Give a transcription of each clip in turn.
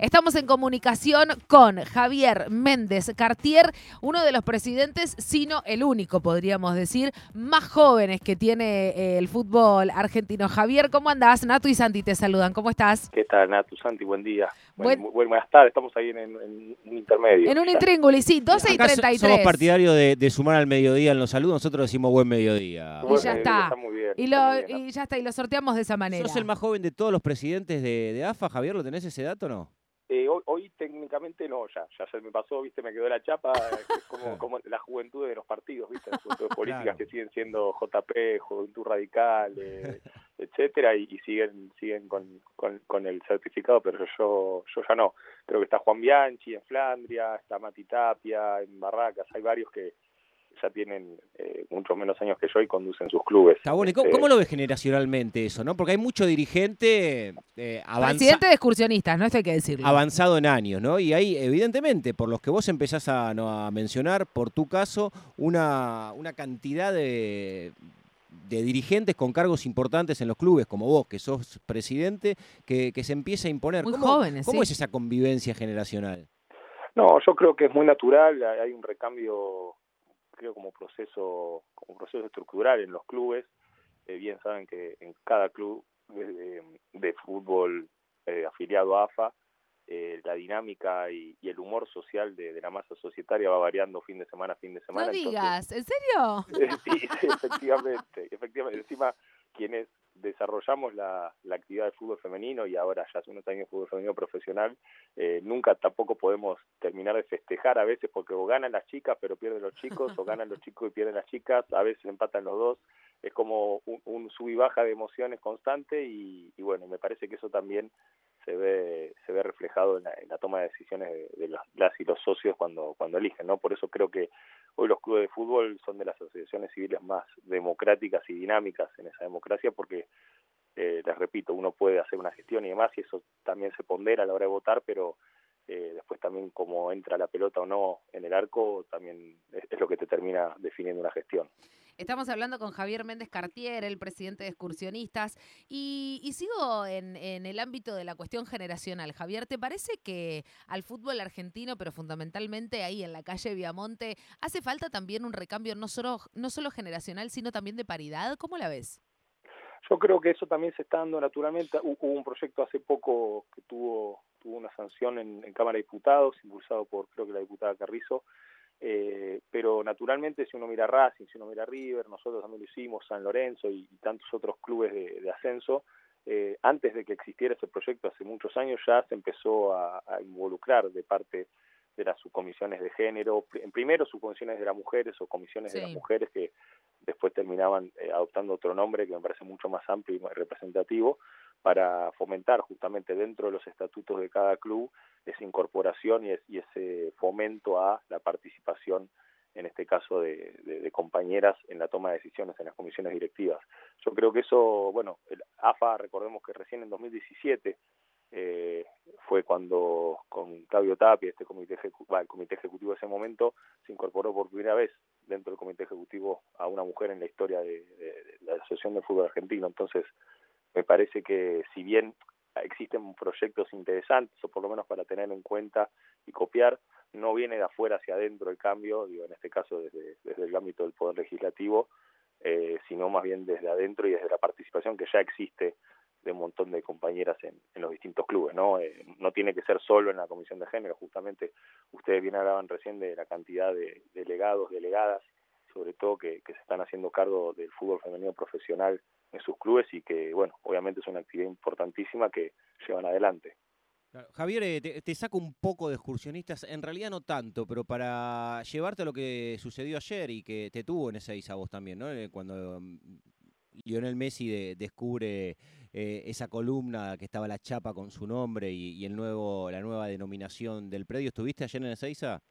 Estamos en comunicación con Javier Méndez Cartier, uno de los presidentes, sino el único, podríamos decir, más jóvenes que tiene eh, el fútbol argentino. Javier, ¿cómo andás? Natu y Santi te saludan. ¿Cómo estás? ¿Qué tal, Natu? Santi, buen día. Buen- Buen- buenas tardes, estamos ahí en, en un intermedio. En un intríngulis, sí, 12 y Acá so- 33. somos partidarios de, de sumar al mediodía en los saludos, nosotros decimos buen mediodía. Y ya está. muy bien. Y, lo, muy bien, y ya está, y lo sorteamos de esa manera. ¿Sos el más joven de todos los presidentes de, de AFA, Javier? ¿Lo tenés ese dato o no? Eh, hoy, hoy técnicamente no, ya, ya se me pasó, viste, me quedó la chapa, es como, como la juventud de los partidos, viste, las juventudes políticas Claro. que siguen siendo JP, Juventud Radical, eh, etcétera, y, y siguen siguen con, con, con el certificado, pero yo yo ya no. Creo que está Juan Bianchi en Flandria, está Mati Tapia en Barracas, hay varios que ya tienen eh, mucho menos años que yo y conducen sus clubes. Está bueno. ¿Y cómo, Este, cómo lo ves generacionalmente eso, no? Porque hay mucho dirigente eh, Presidente de excursionistas, no esto hay que decirlo. avanzado en años, ¿no? Y hay, evidentemente, por los que vos empezás a, no, a mencionar, por tu caso, una, una cantidad de, de dirigentes con cargos importantes en los clubes, como vos, que sos presidente, que, que se empieza a imponer. Muy ¿Cómo, jóvenes, ¿Cómo sí. es esa convivencia generacional? No, yo creo que es muy natural, hay un recambio, creo como proceso, como proceso estructural en los clubes. Eh, bien saben que en cada club de, fútbol eh, afiliado a AFA, eh, la dinámica y, y el humor social de, de la masa societaria va variando fin de semana a fin de semana. no entonces- digas, ¿en serio? Sí, sí, efectivamente, efectivamente. Encima, quienes desarrollamos la, la actividad de fútbol femenino y ahora ya hace unos años fútbol femenino profesional, eh, nunca tampoco podemos terminar de festejar a veces porque o ganan las chicas pero pierden los chicos, o ganan los chicos y pierden las chicas, a veces empatan los dos. Es como un, un sub y baja de emociones constante y, y bueno, me parece que eso también se ve se ve reflejado en la, toma de decisiones de, de los, las y los socios cuando cuando eligen, ¿no? Por eso creo que hoy los clubes de fútbol son de las asociaciones civiles más democráticas y dinámicas en esa democracia porque eh, les repito, uno puede hacer una gestión y demás y eso también se pondera a la hora de votar, pero eh, después también cómo entra la pelota o no en el arco también es, es lo que te termina definiendo una gestión. Estamos hablando con Javier Méndez Cartier, el presidente de Excursionistas, y, y sigo en, en el ámbito de la cuestión generacional. Javier, ¿te parece que al fútbol argentino, pero fundamentalmente ahí en la calle Viamonte, hace falta también un recambio no solo, no solo generacional, sino también de paridad? ¿Cómo la ves? Yo creo que eso también se está dando naturalmente. Hu- Hubo un proyecto hace poco que tuvo, tuvo una sanción en, en Cámara de Diputados, impulsado por creo que la diputada Carrizo, eh, pero naturalmente si uno mira Racing, si uno mira River, nosotros también lo hicimos, San Lorenzo y, y tantos otros clubes de, de ascenso, eh, antes de que existiera ese proyecto hace muchos años ya se empezó a, a involucrar de parte de las subcomisiones de género, en primero subcomisiones de las mujeres o comisiones de las mujeres que después terminaban eh, adoptando otro nombre que me parece mucho más amplio y más representativo para fomentar justamente dentro de los estatutos de cada club esa incorporación y, es- y ese fomento a la participación en este caso de, compañeras en la toma de decisiones en las comisiones directivas. Yo creo que eso, bueno, el AFA, recordemos que recién en 2017 eh, fue cuando con Claudio Tapia, este comité, el comité ejecutivo de ese momento, se incorporó por primera vez dentro del comité ejecutivo a una mujer en la historia de- de la Asociación de Fútbol Argentino. Entonces, me parece que si bien existen proyectos interesantes, o por lo menos para tener en cuenta y copiar, no viene de afuera hacia adentro el cambio, digo, en este caso desde, desde el ámbito del Poder Legislativo, eh, sino más bien desde adentro y desde la participación que ya existe de un montón de compañeras en, en los distintos clubes, ¿no? Eh, no tiene que ser solo en la Comisión de Género, justamente ustedes bien hablaban recién de la cantidad de delegados, delegadas, sobre todo que, que se están haciendo cargo del fútbol femenino profesional en sus clubes y que, bueno, obviamente es una actividad importantísima que llevan adelante. Javier, eh, te, saco un poco de excursionistas, en realidad no tanto, pero para llevarte a lo que sucedió ayer y que te tuvo en ese a vos también, ¿no? Eh, Cuando mm, Lionel Messi de- descubre eh, esa columna que estaba la chapa con su nombre y, y el nuevo, la nueva denominación del predio, ¿estuviste ayer en Ezeiza?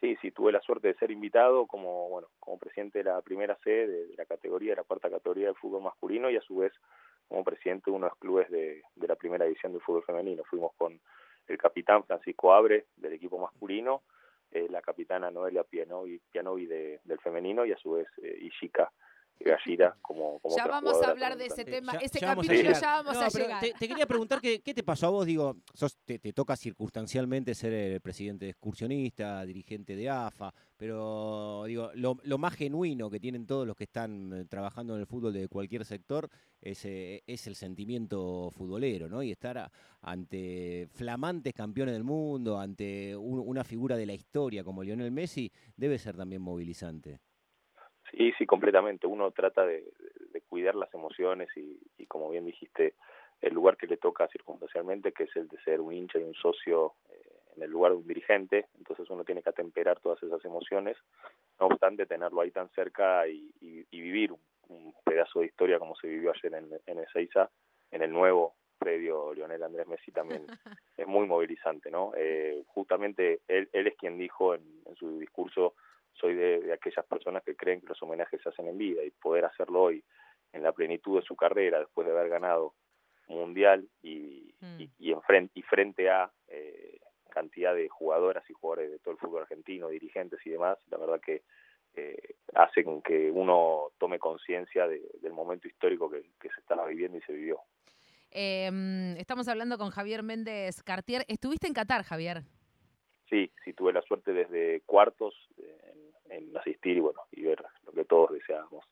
Sí, sí, tuve la suerte de ser invitado como, bueno, como presidente de la primera sede de, la categoría, de la cuarta categoría del fútbol masculino y a su vez como presidente de uno de los clubes de, de la primera división del fútbol femenino. Fuimos con el capitán Francisco Abre del equipo masculino, eh, la capitana Noelia Pianovi, Pianovi de, del femenino y a su vez eh, Ishika Como, como Ya vamos a hablar de ese tema, ese capítulo ya vamos a llegar. Te, quería preguntar qué, qué te pasó a vos, digo, te, te, toca circunstancialmente ser el presidente excursionista, dirigente de AFA, pero digo, lo, lo, más genuino que tienen todos los que están eh, trabajando en el fútbol de cualquier sector es, eh, es el sentimiento futbolero, ¿no? Y estar ante flamantes campeones del mundo, ante una figura de la historia como Lionel Messi, debe ser también movilizante. Sí, sí, completamente. Uno trata de, cuidar las emociones y, y, como bien dijiste, el lugar que le toca circunstancialmente, que es el de ser un hincha y un socio eh, en el lugar de un dirigente, entonces uno tiene que atemperar todas esas emociones, no obstante tenerlo ahí tan cerca y, vivir un, pedazo de historia como se vivió ayer en, en Ezeiza, en el nuevo predio Lionel Andrés Messi también es muy movilizante, ¿no? Eh, justamente él, él es quien dijo en, en su discurso soy de, aquellas personas que creen que los homenajes se hacen en vida y poder hacerlo hoy en la plenitud de su carrera después de haber ganado mundial y, mm. y, en frente, y frente a eh, cantidad de jugadoras y jugadores de todo el fútbol argentino, dirigentes y demás, la verdad que eh, hacen que uno tome conciencia del momento histórico que, se estaba viviendo y se vivió. Em, estamos hablando con Javier Méndez Cartier. ¿Estuviste en Qatar, Javier? Sí, sí, tuve la suerte desde cuartos en asistir y bueno, y ver lo que todos deseábamos.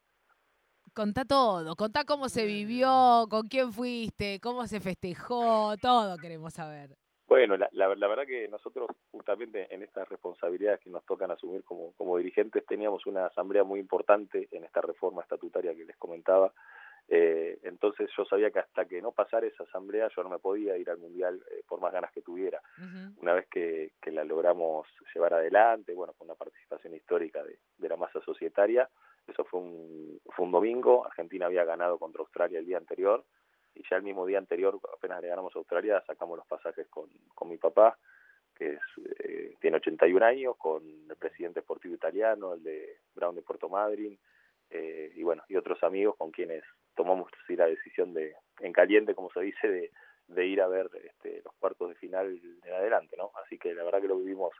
Contá todo, contá cómo se vivió, con quién fuiste, cómo se festejó, todo queremos saber. Bueno, la, la, verdad que nosotros justamente en estas responsabilidades que nos tocan asumir como, como dirigentes teníamos una asamblea muy importante en esta reforma estatutaria que les comentaba, eh, entonces yo sabía que hasta que no pasara esa asamblea yo no me podía ir al mundial eh, por más ganas que tuviera. Una vez que, que, la logramos llevar adelante, bueno, con una participación histórica de, de la masa societaria, eso fue un, fue un domingo, Argentina había ganado contra Australia el día anterior y ya el mismo día anterior, apenas le ganamos a Australia, sacamos los pasajes con, con mi papá, que es, eh, tiene 81 años, con el presidente esportivo italiano, el de Brown de Puerto Madryn, eh, y bueno, y otros amigos con quienes tomamos sí, la decisión de, en caliente, como se dice, de, de ir a ver este, los cuartos de final en adelante, ¿no? Así que la verdad que lo vivimos,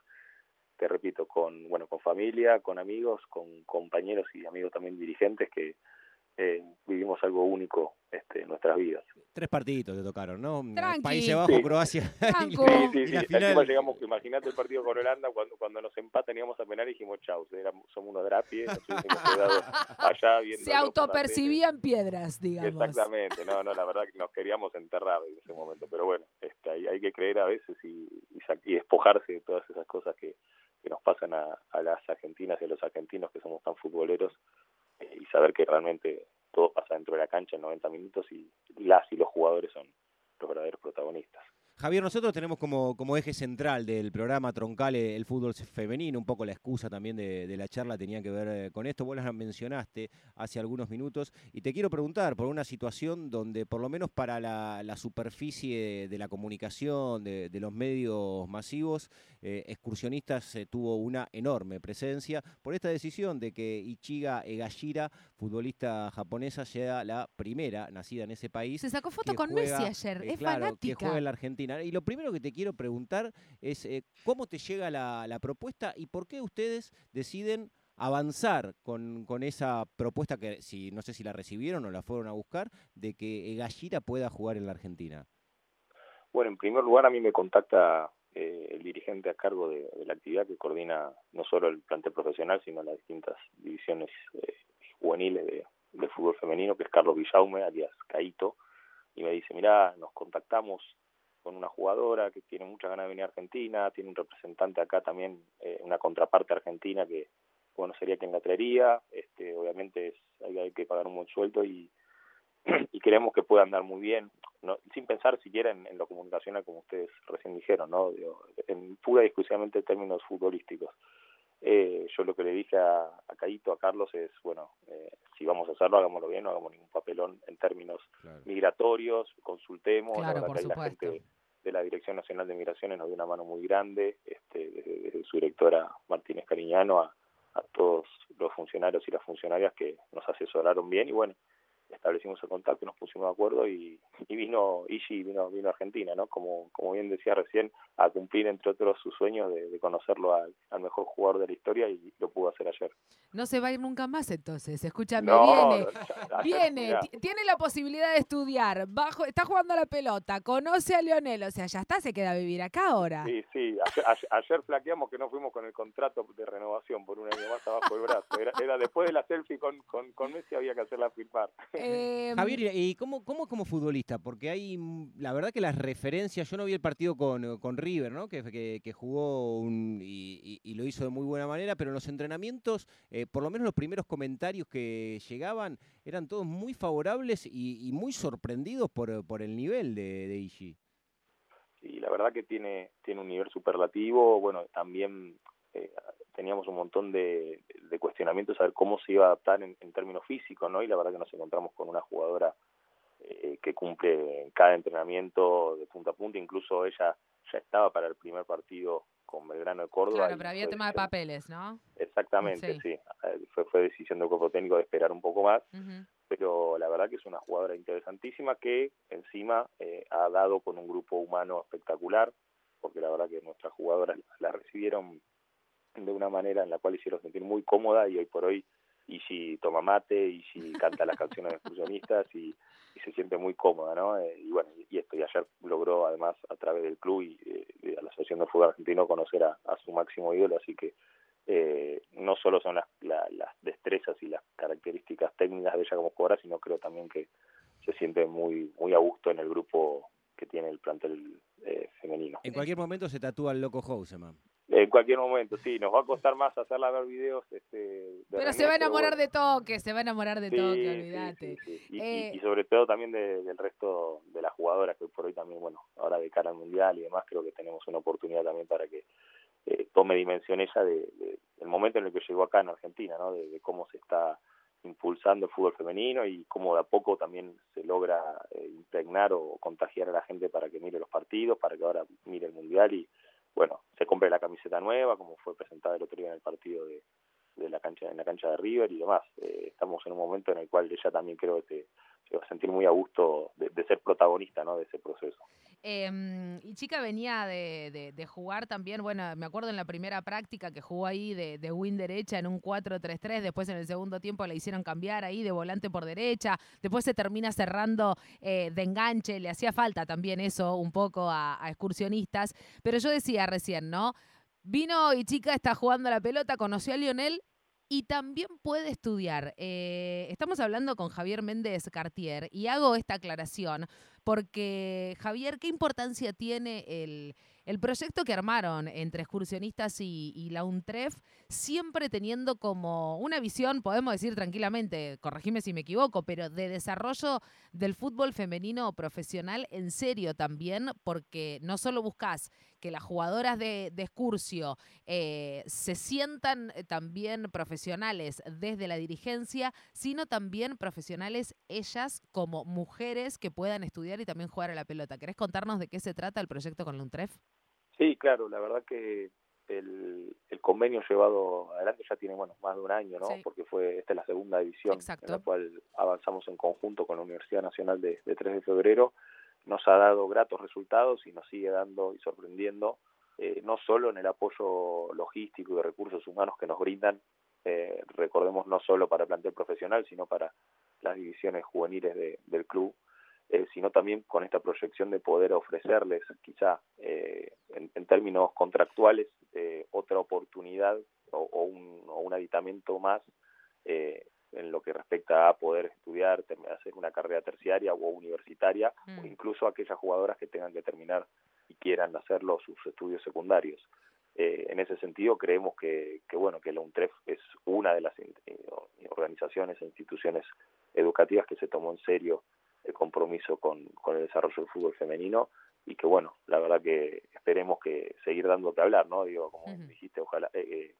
te repito, con, bueno, con familia, con amigos, con compañeros y amigos también dirigentes que eh, vivimos algo único este, en nuestras vidas. Tres partiditos te tocaron, ¿no? Tranqui. Países Bajos, Croacia. sí, sí, sí. llegamos, imagínate el partido con Holanda, cuando, cuando nos empatan teníamos a penal y dijimos, chau, somos unos drapies, allá viendo Se autopercibían piedras, digamos. Exactamente, no, no, la verdad que nos queríamos enterrar en ese momento, pero bueno, este, hay, hay que creer a veces y, y, despojarse de todas esas cosas que, que nos pasan a, a las argentinas y a los argentinos que somos tan futboleros eh, y saber que realmente todo pasa dentro de la cancha en 90 minutos y las y los jugadores son los verdaderos protagonistas. Javier, nosotros tenemos como, como eje central del programa Troncal el fútbol femenino, un poco la excusa también de, la charla tenía que ver eh, con esto, vos la mencionaste hace algunos minutos y te quiero preguntar por una situación donde por lo menos para la, superficie de la comunicación, de, los medios masivos, eh, excursionistas eh, tuvo una enorme presencia por esta decisión de que Ichiga Egashira, futbolista japonesa, sea la primera nacida en ese país. Se sacó foto con Messi ayer, es fanática. Que juega en la Argentina y lo primero que te quiero preguntar es eh, cómo te llega la, propuesta y por qué ustedes deciden avanzar con, esa propuesta que no sé si la recibieron o la fueron a buscar de que Gallira pueda jugar en la Argentina. Bueno, en primer lugar a mí me contacta eh, el dirigente a cargo de, la actividad que coordina no solo el plantel profesional, sino las distintas divisiones eh, juveniles de, del fútbol femenino, que es Carlos Villaume, alias Caito, y me dice, mira, nos contactamos con una jugadora que tiene muchas ganas de venir a Argentina, tiene un representante acá también, eh, una contraparte argentina que, bueno, sería quien la traería, este, obviamente es, hay, que pagar un buen sueldo y, y queremos que pueda andar muy bien, no, sin pensar siquiera en, lo comunicacional como ustedes recién dijeron, ¿no? en pura y exclusivamente términos futbolísticos. Eh, yo lo que le dije a, a Caíto, a Carlos, es, bueno, eh, si vamos a hacerlo, hagámoslo bien, no hagamos ningún papelón en términos migratorios, consultemos, la verdad que la gente de la Dirección Nacional de Migraciones nos dio una mano muy grande, este, desde, su directora Martínez Cariñano a, todos los funcionarios y las funcionarias que nos asesoraron bien y bueno, establecimos el contacto, nos pusimos de acuerdo y, y vino Ishi, vino, vino a Argentina, ¿no? Como, como bien decía recién, a cumplir entre otros sus sueños de, conocerlo al, mejor jugador de la historia y lo pudo hacer ayer. No se va a ir nunca más entonces, escúchame, viene, viene, tiene la posibilidad de estudiar, bajo, está jugando la pelota, conoce a Lionel, o sea, ya está, se queda a vivir acá ahora. Sí, sí, ayer, ayer, flaqueamos que no fuimos con el contrato de renovación por un año más abajo del brazo, era, era después de la selfie con, con, con Messi había que hacerla firmar. Em, Javier, ¿y cómo, cómo como futbolista? Porque hay, mm, la verdad que las referencias, yo no vi el partido con, con River, ¿no? Que, que, jugó y, lo hizo de muy buena manera, pero en los entrenamientos, eh, por lo menos los primeros comentarios que llegaban, eran todos muy favorables y, muy sorprendidos por, por el nivel de, de Ishii. Sí, la verdad que tiene, tiene un nivel superlativo, bueno, también eh, teníamos un montón de, de, cuestionamientos a ver cómo se iba a adaptar en, términos físicos, ¿no? Y la verdad que nos encontramos con una jugadora eh, que cumple en cada entrenamiento de punta a punta, incluso ella ya estaba para el primer partido con Belgrano de Córdoba. Claro, pero había tema de papeles, ¿no? Exactamente, sí. Eh, fue, fue decisión del cuerpo técnico de esperar un poco más, pero la verdad que es una jugadora interesantísima que encima eh, ha dado con un grupo humano espectacular, porque la verdad que nuestras jugadoras la recibieron de una manera en la cual hicieron sentir muy cómoda y hoy por hoy y si toma mate y si canta las canciones de excursionistas y, se siente muy cómoda, ¿no? Eh, y bueno, y esto y ayer logró además a través del club y eh, de la Asociación de Fútbol Argentino conocer a, su máximo ídolo, así que eh, no solo son las, las destrezas y las características técnicas de ella como jugadora, sino creo también que se siente muy muy a gusto en el grupo que tiene el plantel femenino. En cualquier momento se tatúa el loco Houseman. En cualquier momento, sí, nos va a costar más hacerla ver videos. Este, pero se va a enamorar de toque, se va a enamorar de toque, olvídate. Eh, y, sobre todo también del resto de las jugadoras que por hoy también, bueno, ahora de cara al Mundial y demás, creo que tenemos una oportunidad también para que eh, tome dimensión ella de, del momento en el que llegó acá en Argentina, ¿no? De, cómo se está impulsando el fútbol femenino y cómo de a poco también se logra eh, impregnar o contagiar a la gente para que mire los partidos, para que ahora mire el Mundial y bueno, se compre la camiseta nueva, como fue presentada el otro día en el partido de, de la cancha en la cancha de River y demás. Eh, estamos en un momento en el cual ella también creo que se va a sentir muy a gusto de, ser protagonista ¿no? de ese proceso. Em, y chica venía de, de, jugar también, bueno, me acuerdo en la primera práctica que jugó ahí de, de win derecha en un 4-3-3, después en el segundo tiempo la hicieron cambiar ahí de volante por derecha, después se termina cerrando eh, de enganche, le hacía falta también eso un poco a excursionistas, pero yo decía recién, ¿no? Vino y chica está jugando la pelota, conoció a Lionel y también puede estudiar. Eh, estamos hablando con Javier Méndez Cartier y hago esta aclaración porque, Javier, ¿qué importancia tiene el, el proyecto que armaron entre excursionistas y, la UNTREF, siempre teniendo como una visión, podemos decir tranquilamente, corregime si me equivoco, pero de desarrollo del fútbol femenino profesional en serio también, porque no solo buscas que las jugadoras de, de eh, se sientan eh, también profesionales desde la dirigencia, sino también profesionales ellas como mujeres que puedan estudiar y también jugar a la pelota. ¿Querés contarnos de qué se trata el proyecto con la UNTREF? Sí, claro, la verdad que el, el convenio llevado adelante ya tiene bueno más de un año, ¿no? Porque fue esta es la segunda edición en la cual avanzamos en conjunto con la Universidad Nacional de, de 3 de febrero. Nos ha dado gratos resultados y nos sigue dando y sorprendiendo, eh, no solo en el apoyo logístico y de recursos humanos que nos brindan, eh, recordemos no solo para el plantel profesional, sino para las divisiones juveniles de, del club, eh, sino también con esta proyección de poder ofrecerles quizá eh, en, términos contractuales eh, otra oportunidad o, un, aditamento más en lo que respecta a poder estudiar, hacer una carrera terciaria o universitaria o mm. incluso aquellas jugadoras que tengan que terminar y quieran hacerlo sus estudios secundarios. en ese sentido creemos que, que, bueno que la UNTREF es una de las organizaciones e instituciones educativas que se tomó en serio el compromiso con, con el desarrollo del fútbol femenino y que bueno, la verdad que esperemos que seguir dando que hablar, ¿no? Digo, como dijiste, ojalá eh, eh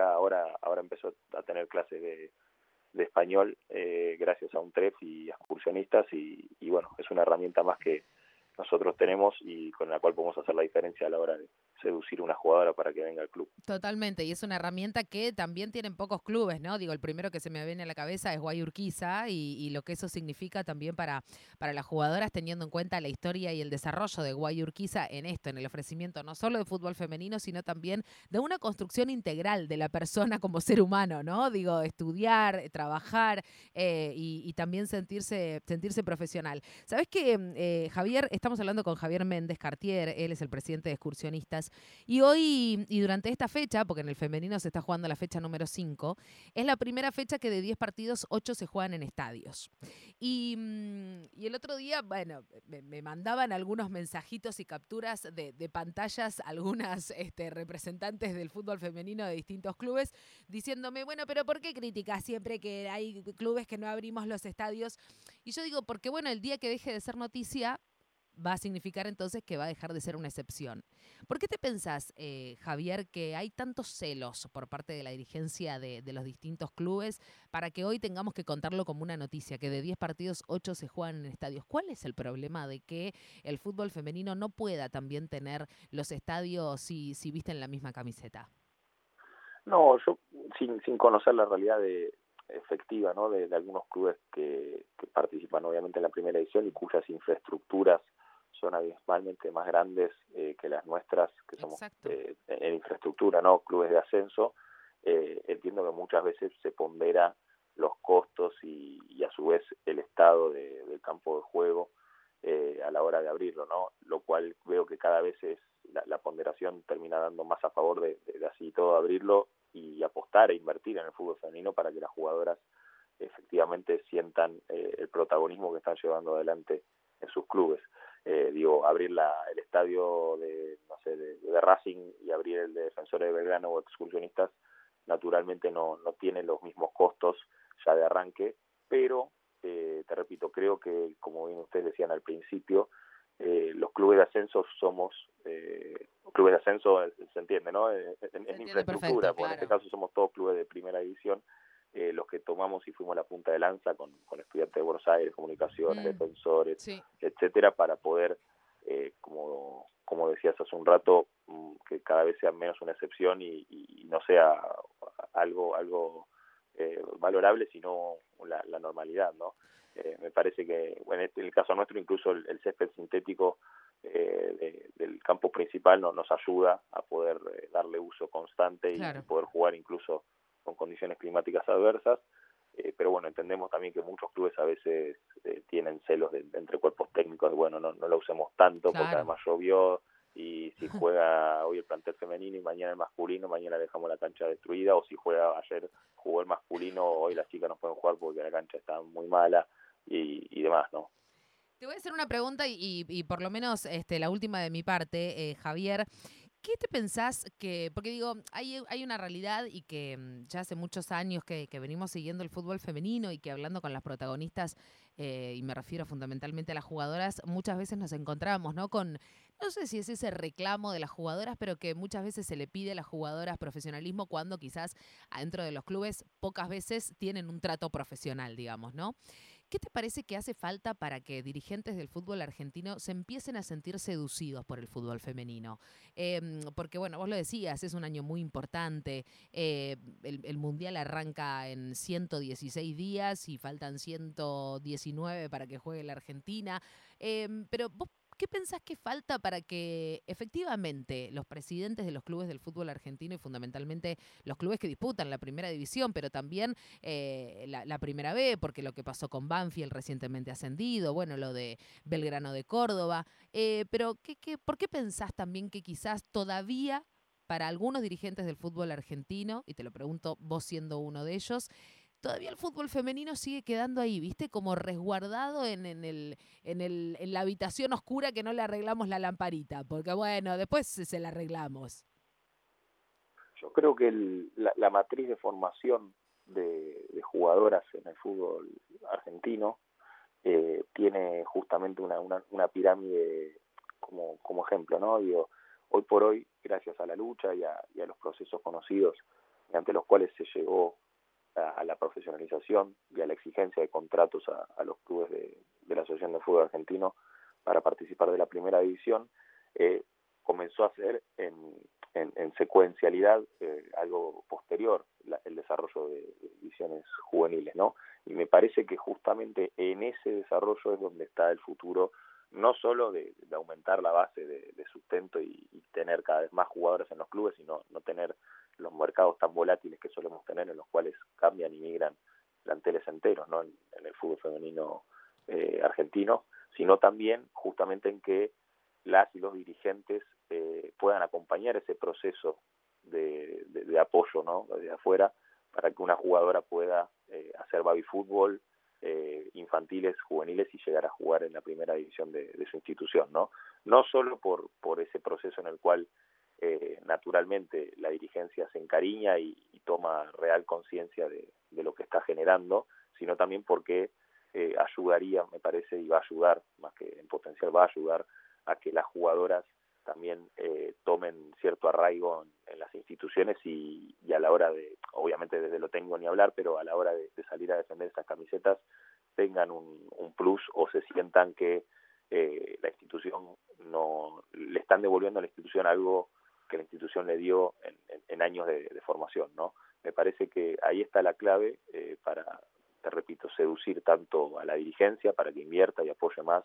ahora ahora empezó a tener clases de, de español eh, gracias a un TREF y a excursionistas y, y, bueno, es una herramienta más que nosotros tenemos y con la cual podemos hacer la diferencia a la hora de, seducir una jugadora para que venga al club. Totalmente, y es una herramienta que también tienen pocos clubes, ¿no? Digo, el primero que se me viene a la cabeza es Guayurquiza y, lo que eso significa también para, para las jugadoras, teniendo en cuenta la historia y el desarrollo de Guayurquiza en esto, en el ofrecimiento no solo de fútbol femenino, sino también de una construcción integral de la persona como ser humano, ¿no? Digo, estudiar, trabajar eh, y, también sentirse, sentirse profesional. ¿Sabes qué, eh, Javier? Estamos hablando con Javier Méndez Cartier, él es el presidente de Excursionistas y hoy, y durante esta fecha, porque en el femenino se está jugando la fecha número 5, es la primera fecha que de 10 partidos, 8 se juegan en estadios. Y, mm, y el otro día, bueno, me, mandaban algunos mensajitos y capturas de, pantallas, algunas este, representantes del fútbol femenino de distintos clubes, diciéndome, bueno, pero ¿por qué criticas siempre que hay clubes que no abrimos los estadios? Y yo digo, porque bueno, el día que deje de ser noticia, va a significar entonces que va a dejar de ser una excepción. ¿Por qué te pensás, eh, Javier, que hay tantos celos por parte de la dirigencia de, los distintos clubes para que hoy tengamos que contarlo como una noticia, que de 10 partidos 8 se juegan en estadios? ¿Cuál es el problema de que el fútbol femenino no pueda también tener los estadios si, si visten la misma camiseta? No, yo sin, sin conocer la realidad de, efectiva ¿no? de, algunos clubes que, que, participan obviamente en la primera edición y cuyas infraestructuras son abismalmente más grandes eh, que las nuestras, que somos eh, en infraestructura, no clubes de ascenso. Eh, entiendo que muchas veces se pondera los costos y, a su vez el estado del campo de juego a la hora de abrirlo, ¿no? Lo cual veo que cada vez es la, ponderación termina dando más a favor de, de, así todo abrirlo y apostar e invertir en el fútbol femenino para que las jugadoras efectivamente sientan el protagonismo que están llevando adelante en sus clubes eh, digo, abrir la, el estadio de, no sé, de, Racing y abrir el de Defensores de Belgrano o excursionistas, naturalmente no, no tiene los mismos costos ya de arranque, pero, eh, te repito, creo que, como bien ustedes decían al principio, eh, los clubes de ascenso somos, eh, clubes de ascenso se entiende, ¿no? En, infraestructura, porque en este caso somos todos clubes de primera división, eh, los que tomamos y fuimos la punta de lanza con, con estudiantes de Buenos Aires, comunicaciones, mm. defensores, etcétera, para poder, eh, como, como decías hace un rato, mm, que cada vez sea menos una excepción y, no sea algo algo eh, valorable, sino la, normalidad, ¿no? me parece que, bueno, en el caso nuestro, incluso el, césped sintético del campo principal no, nos ayuda a poder darle uso constante y poder jugar incluso con condiciones climáticas adversas, eh, pero bueno, entendemos también que muchos clubes a veces eh, tienen celos de, entre cuerpos técnicos, de, bueno, no, no lo usemos tanto porque además llovió y si juega hoy el plantel femenino y mañana el masculino, mañana dejamos la cancha destruida, o si juega ayer jugó el masculino, hoy las chicas no pueden jugar porque la cancha está muy mala y, demás, ¿no? Te voy a hacer una pregunta y, y, por lo menos este, la última de mi parte, eh, Javier. ¿Qué te pensás que, porque digo, hay, hay una realidad y que mm, ya hace muchos años que, venimos siguiendo el fútbol femenino y que hablando con las protagonistas, eh, y me refiero fundamentalmente a las jugadoras, muchas veces nos encontramos, ¿no? Con, no sé si es ese reclamo de las jugadoras, pero que muchas veces se le pide a las jugadoras profesionalismo cuando quizás adentro de los clubes pocas veces tienen un trato profesional, digamos, ¿no? ¿Qué te parece que hace falta para que dirigentes del fútbol argentino se empiecen a sentir seducidos por el fútbol femenino? Em, porque, bueno, vos lo decías, es un año muy importante. Eh, el, Mundial arranca en 116 días y faltan 119 para que juegue la Argentina. Em, pero vos ¿Qué pensás que falta para que efectivamente los presidentes de los clubes del fútbol argentino y fundamentalmente los clubes que disputan la primera división, pero también eh, la, primera B, porque lo que pasó con Banfield recientemente ascendido, bueno, lo de Belgrano de Córdoba, eh, pero ¿qué, ¿por qué pensás también que quizás todavía para algunos dirigentes del fútbol argentino, y te lo pregunto vos siendo uno de ellos, todavía el fútbol femenino sigue quedando ahí, ¿viste? Como resguardado en, en, el, en, el, en la habitación oscura que no le arreglamos la lamparita, porque bueno, después se la arreglamos. Yo creo que la, matriz de formación de, jugadoras en el fútbol argentino eh, tiene justamente una, una, pirámide como, como ejemplo, ¿no? Digo, hoy por hoy, gracias a la lucha y a, y a los procesos conocidos ante los cuales se llegó a, la profesionalización y a la exigencia de contratos a, los clubes de, la Asociación de Fútbol Argentino para participar de la primera división. Eh, comenzó a ser en, en, secuencialidad eh, algo posterior, el desarrollo de, divisiones juveniles, ¿no? Y me parece que justamente en ese desarrollo es donde está el futuro, no solo de, aumentar la base de, sustento y, tener cada vez más jugadores en los clubes, sino no tener los mercados tan volátiles que solemos tener, en los cuales cambian y migran planteles enteros, ¿no? En, el fútbol femenino eh, argentino, sino también justamente en que las y los dirigentes eh, puedan acompañar ese proceso de, apoyo ¿no? desde afuera para que una jugadora pueda eh, hacer baby fútbol eh, infantiles, juveniles y llegar a jugar en la primera división de, su institución, ¿no? No solo por, por ese proceso en el cual naturalmente la dirigencia se encariña y, toma real conciencia de, lo que está generando, sino también porque ayudaría, me parece, y va a ayudar, más que en potencial, va a ayudar a que las jugadoras también eh, tomen cierto arraigo en, las instituciones y, a la hora de, obviamente desde lo tengo ni hablar, pero a la hora de, salir a defender esas camisetas tengan un, plus o se sientan que eh, la institución no le están devolviendo a la institución algo que la institución le dio en, años de, formación, ¿no? Me parece que ahí está la clave eh, para, te repito, seducir tanto a la dirigencia para que invierta y apoye más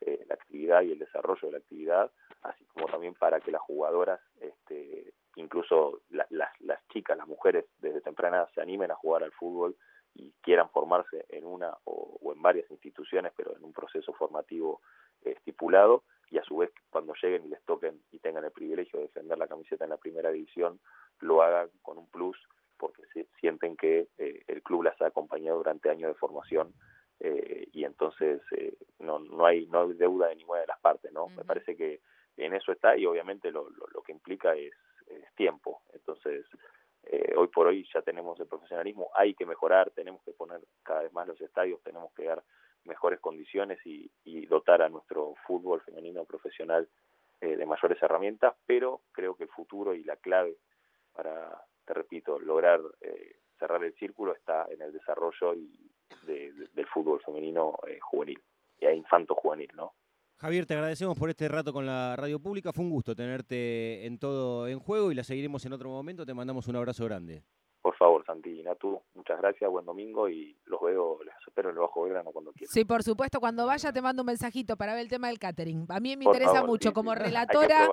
eh, la actividad y el desarrollo de la actividad, así como también para que las jugadoras, este, incluso las, las chicas, las mujeres desde temprana se animen a jugar al fútbol y quieran formarse en una o, en varias instituciones, pero en un proceso formativo estipulado y a su vez cuando lleguen y les toquen y tengan el privilegio de defender la camiseta en la primera división, lo hagan con un plus porque se sienten que eh, el club las ha acompañado durante años de formación eh, y entonces eh, no, no, hay, no hay deuda de ninguna de las partes, ¿no? Me parece que en eso está y obviamente lo, lo, que implica es, tiempo. Entonces, eh, hoy por hoy ya tenemos el profesionalismo, hay que mejorar, tenemos que poner cada vez más los estadios, tenemos que dar mejores condiciones y, y dotar a nuestro fútbol femenino profesional de mayores herramientas, pero creo que el futuro y la clave para, te repito, lograr cerrar el círculo está en el desarrollo y, del fútbol femenino eh, juvenil, e infanto juvenil, ¿no? Javier, te agradecemos por este rato con la radio pública. Fue un gusto tenerte en todo en juego y la seguiremos en otro momento. Te mandamos un abrazo grande. Por favor, Santi tú muchas gracias, buen domingo y los veo, les espero en el Bajo Belgrano cuando quieran. Sí, por supuesto, cuando vaya te mando un mensajito para ver el tema del catering. A mí me interesa mucho como relatora.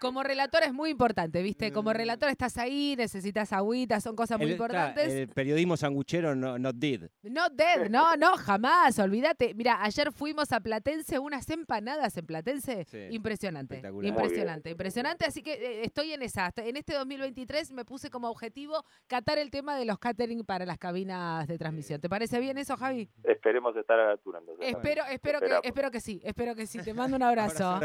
Como relatora es muy importante, ¿viste? Como mm. relatora estás ahí, necesitas agüita, son cosas muy importantes. el periodismo sanguchero no not did. Not dead, no, no, jamás, olvídate. Mira, ayer fuimos a Platense, unas empanadas en Platense, impresionante. Impresionante, impresionante, así que eh, estoy en esa. En este 2023 me puse como objetivo catar el tema de los catering para las cabinas de transmisión. ¿Te parece bien eso, Javi? Esperemos estar a la altura. espero, espero, que, espero que sí, espero que sí. Te mando un abrazo.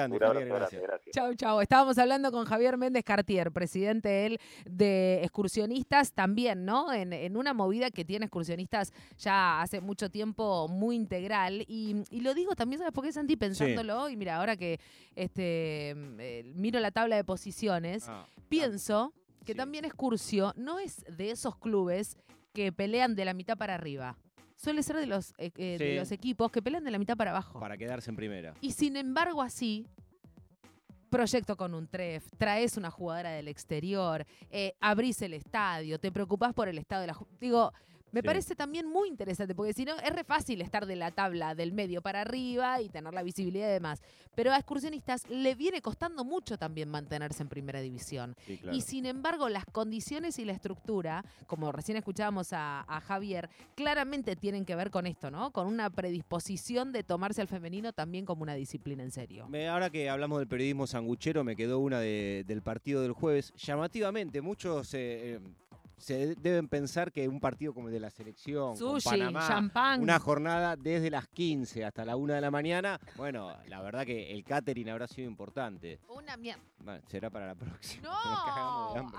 Chau, chau. Estábamos hablando con Javier Méndez Cartier, presidente él de excursionistas también, ¿no? En, una movida que tiene excursionistas ya hace mucho tiempo muy integral. Y, lo digo también, ¿sabes por qué, Santi? Pensándolo, y mira, ahora que este, eh, miro la tabla de posiciones, ah, pienso que también Excursio no es de esos clubes que pelean de la mitad para arriba. Suele ser de los, eh, eh, de los equipos que pelean de la mitad para abajo. Para quedarse en primera. Y sin embargo, así, proyecto con un TREF, traes una jugadora del exterior, eh, abrís el estadio, te preocupás por el estado de la... Digo, me parece también muy interesante, porque si no, es re fácil estar de la tabla del medio para arriba y tener la visibilidad y demás. Pero a excursionistas le viene costando mucho también mantenerse en primera división. Y sin embargo, las condiciones y la estructura, como recién escuchábamos a, Javier, claramente tienen que ver con esto, ¿no? Con una predisposición de tomarse al femenino también como una disciplina en serio. Ahora que hablamos del periodismo sanguchero, me quedó una del partido del jueves. Llamativamente, muchos eh, se deben pensar que un partido como el de la selección, con Panamá, una jornada desde las 15 hasta la 1 de la mañana, bueno, la verdad que el catering habrá sido importante. Una mierda. será para la próxima. No,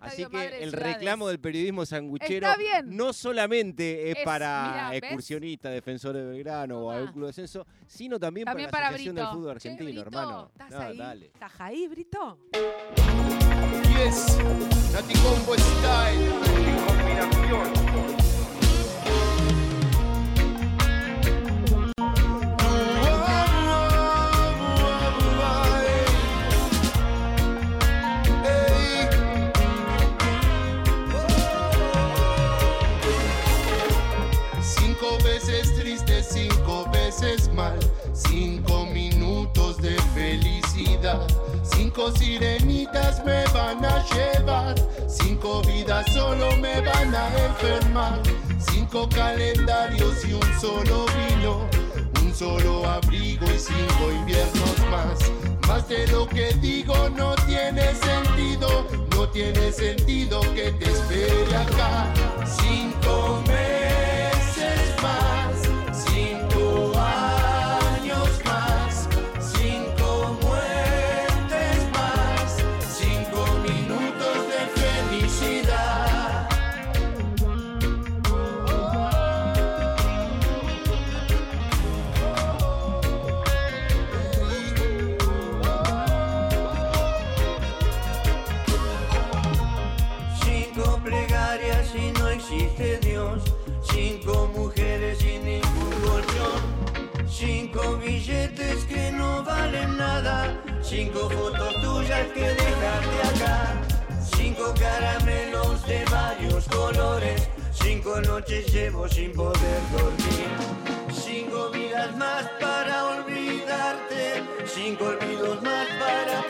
Así que el reclamo del periodismo sanguchero no solamente es, para excursionistas, defensores de Belgrano o algún club de descenso, sino también, para la Asociación del Fútbol Argentino, hermano. ¿Estás ahí? ¿Estás ahí, Brito? Yes, Nati Combo Style. Sin combinación. Cinco veces triste, cinco veces mal, cinco minutos de felicidad. Cinco sirenitas me van a llevar. Cinco vidas solo me van a enfermar. Cinco calendarios y un solo vino. Un solo abrigo y cinco inviernos más. Más de lo que digo no tiene sentido. No tiene sentido que te espere acá. Cinco meses Cinco fotos tuyas que dejaste acá. Cinco caramelos de varios colores. Cinco noches llevo sin poder dormir. Cinco vidas más para olvidarte. Cinco olvidos más para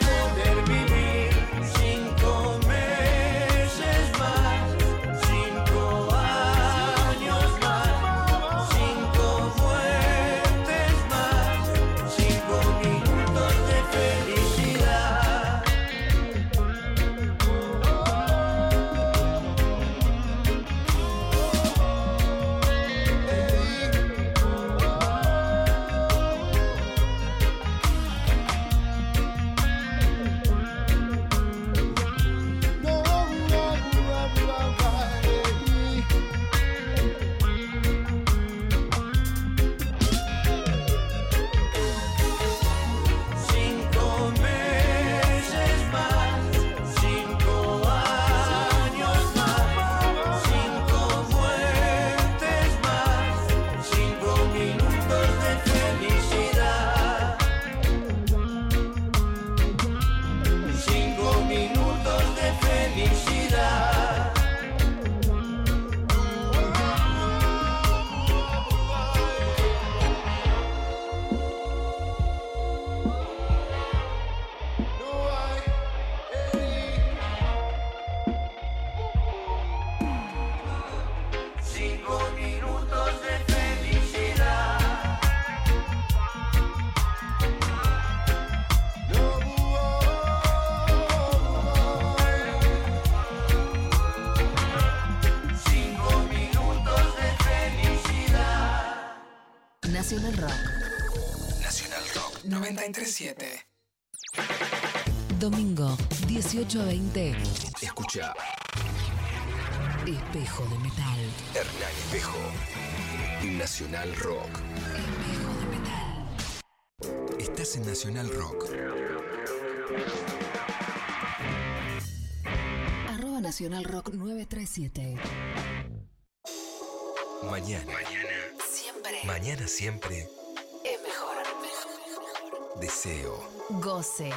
18 a 20. Escucha Espejo de metal. Hernán Espejo. Nacional Rock. Espejo de metal. Estás en Nacional Rock. Arroba Nacional Rock 937. Mañana. Siempre Mañana siempre. es mejor. Deseo. Goce.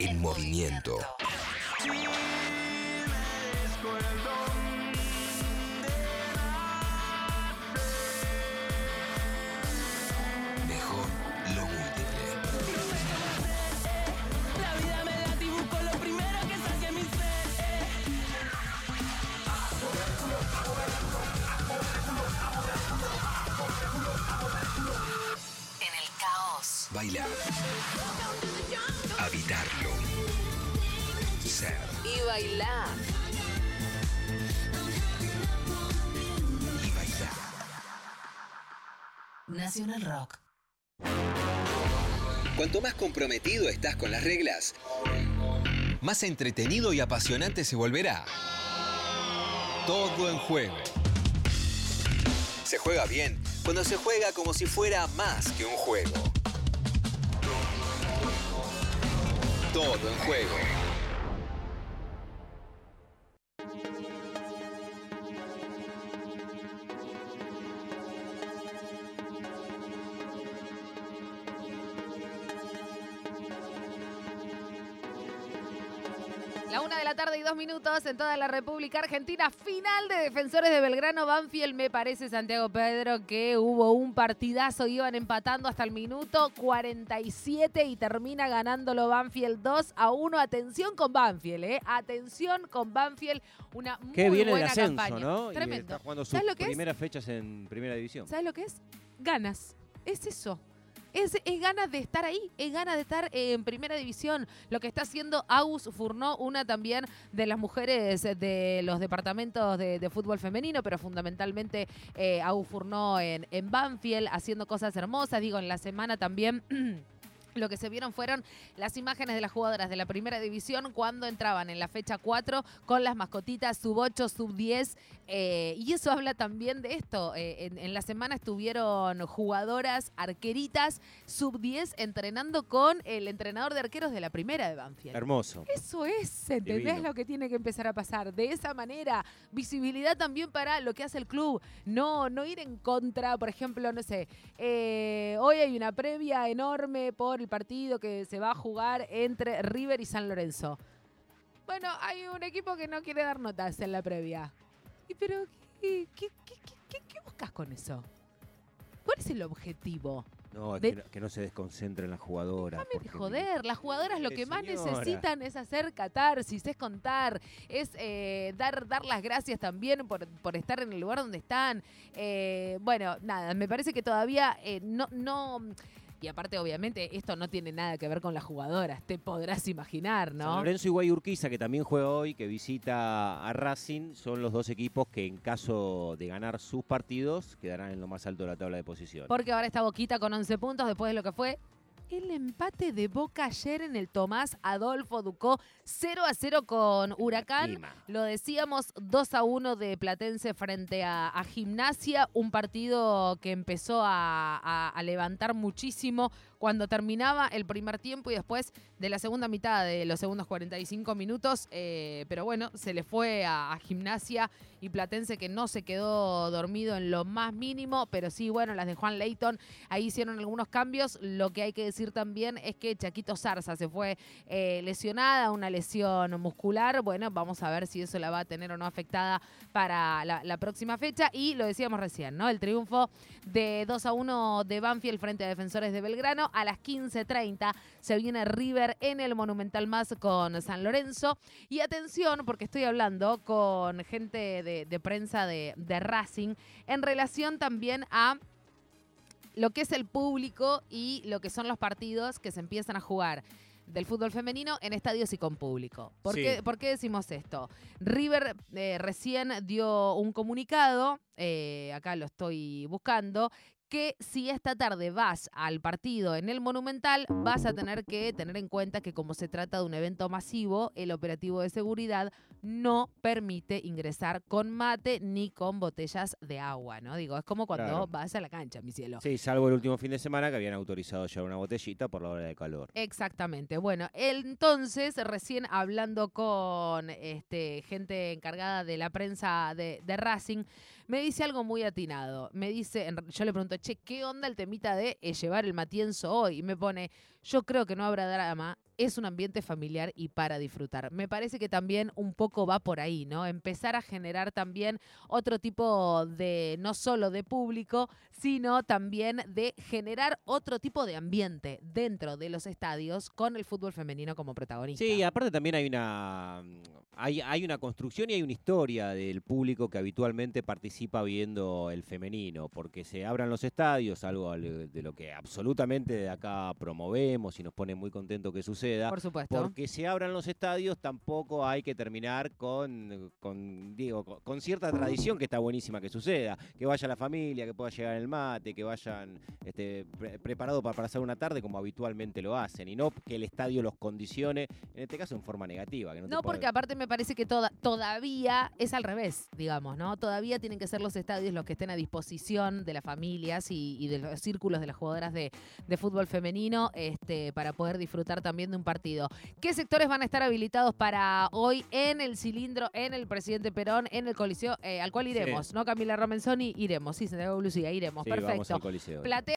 En movimiento. Ser. Y bailar. Y bailar. Nacional Rock. Cuanto más comprometido estás con las reglas, más entretenido y apasionante se volverá. Todo en juego. Se juega bien cuando se juega como si fuera más que un juego. Todo en juego. Minutos en toda la República Argentina. Final de Defensores de Belgrano. Banfield, me parece, Santiago Pedro, que hubo un partidazo. Iban empatando hasta el minuto 47 y termina ganándolo Banfield 2 a 1. Atención con Banfield, ¿eh? Atención con Banfield. Una muy viene del buena ascenso, campaña. ¿no? Y Tremendo. está jugando primeras fechas en primera división. ¿Sabes lo que es? Ganas. Es eso. Es, es ganas de estar ahí, es ganas de estar eh, en primera división. Lo que está haciendo Agus Furnó, una también de las mujeres de los departamentos de, fútbol femenino, pero fundamentalmente eh, Agus Furnó en, en Banfield, haciendo cosas hermosas. Digo, en la semana también. Lo que se vieron fueron las imágenes de las jugadoras de la primera división cuando entraban en la fecha 4 con las mascotitas sub 8, sub 10. eh, y eso habla también de esto. eh, en, en la semana estuvieron jugadoras arqueritas sub 10 entrenando con el entrenador de arqueros de la primera de Banfield. Hermoso. Eso es, ¿entendés Divino. lo que tiene que empezar a pasar? De esa manera, visibilidad también para lo que hace el club. No, no ir en contra, por ejemplo, no sé, eh, hoy hay una previa enorme por el partido que se va a jugar entre River y San Lorenzo. Bueno, hay un equipo que no quiere dar notas en la previa. ¿Y pero qué, qué- qué- qué- qué- qué buscas con eso? ¿Cuál es el objetivo? No, es De- que, no, que no se desconcentren las jugadoras. Déjame de porque- joder, las jugadoras lo que más señora. necesitan es hacer catarsis, es contar, es eh, dar, dar las gracias también por, por estar en el lugar donde están. Eh, bueno, nada, me parece que todavía eh, no, no. Y aparte, obviamente, esto no tiene nada que ver con las jugadoras, te podrás imaginar, San ¿no? Lorenzo y Guayurquiza, que también juega hoy, que visita a Racing, son los dos equipos que en caso de ganar sus partidos quedarán en lo más alto de la tabla de posiciones. Porque ahora está Boquita con 11 puntos después de lo que fue el empate de Boca ayer en el Tomás Adolfo Ducó 0 a 0 con Huracán. Lo decíamos, 2 a 1 de Platense frente a, a Gimnasia, un partido que empezó a, a- a levantar muchísimo cuando terminaba el primer tiempo y después de la segunda mitad de los segundos 45 minutos, eh, pero bueno, se le fue a, Gimnasia y Platense que no se quedó dormido en lo más mínimo, pero sí, bueno, las de Juan Leighton, ahí hicieron algunos cambios, lo que hay que decir también es que Chaquito Zarza se fue eh, lesionada, una lesión muscular. Bueno, vamos a ver si eso la va a tener o no afectada para la, la próxima fecha. Y lo decíamos recién, ¿no? El triunfo de 2 a 1 de Banfield frente a Defensores de Belgrano. A las 15.30 se viene River en el Monumental Más con San Lorenzo. Y atención, porque estoy hablando con gente de, de prensa de, de Racing en relación también a lo que es el público y lo que son los partidos que se empiezan a jugar del fútbol femenino en estadios y con público. ¿Por, Sí. qué, por qué decimos esto? River eh, recién dio un comunicado, eh, acá lo estoy buscando, que si esta tarde vas al partido en el Monumental, vas a tener que tener en cuenta que como se trata de un evento masivo, el operativo de seguridad no permite ingresar con mate ni con botellas de agua, ¿no? Digo, es como cuando Claro. vas a la cancha, mi cielo. Sí, salvo el último fin de semana que habían autorizado llevar una botellita por la hora de calor. Exactamente. Bueno, entonces, recién hablando con este, gente encargada de la prensa de, de Racing, me dice algo muy atinado. Me dice, yo le pregunto, che, ¿qué onda el temita de eh, llevar el matienzo hoy? Y me pone, yo creo que no habrá drama, es un ambiente familiar y para disfrutar. Me parece que también un poco va por ahí, ¿no? Empezar a generar también otro tipo de, no solo de público, sino también de generar otro tipo de ambiente dentro de los estadios con el fútbol femenino como protagonista. Sí, aparte también hay una hay, hay una construcción y hay una historia del público que habitualmente participa viendo el femenino, porque se abran los estadios, algo al- de lo que absolutamente de acá promovemos y nos pone muy contento que suceda. Por supuesto. Porque se abran los estadios tampoco hay que terminar con, con, digo, con, con cierta tradición que está buenísima que suceda. Que vaya la familia, que pueda llegar el mate, que vayan este, pre- preparados para pasar una tarde como habitualmente lo hacen. Y no que el estadio los condicione, en este caso en forma negativa. Que no, puede- porque aparte me parece que toda, todavía es al revés, digamos, ¿no? Todavía tienen que ser los estadios los que estén a disposición de las familias y, y de los círculos de las jugadoras de, de fútbol femenino este, para poder disfrutar también de un partido. ¿Qué sectores van a estar habilitados para hoy en el cilindro, en el Presidente Perón, en el Coliseo, eh, al cual iremos? ¿No, Camila Romenzoni? Iremos, sí, Santiago Lucía, iremos. Sí, vamos Perfecto. al Coliseo. Platea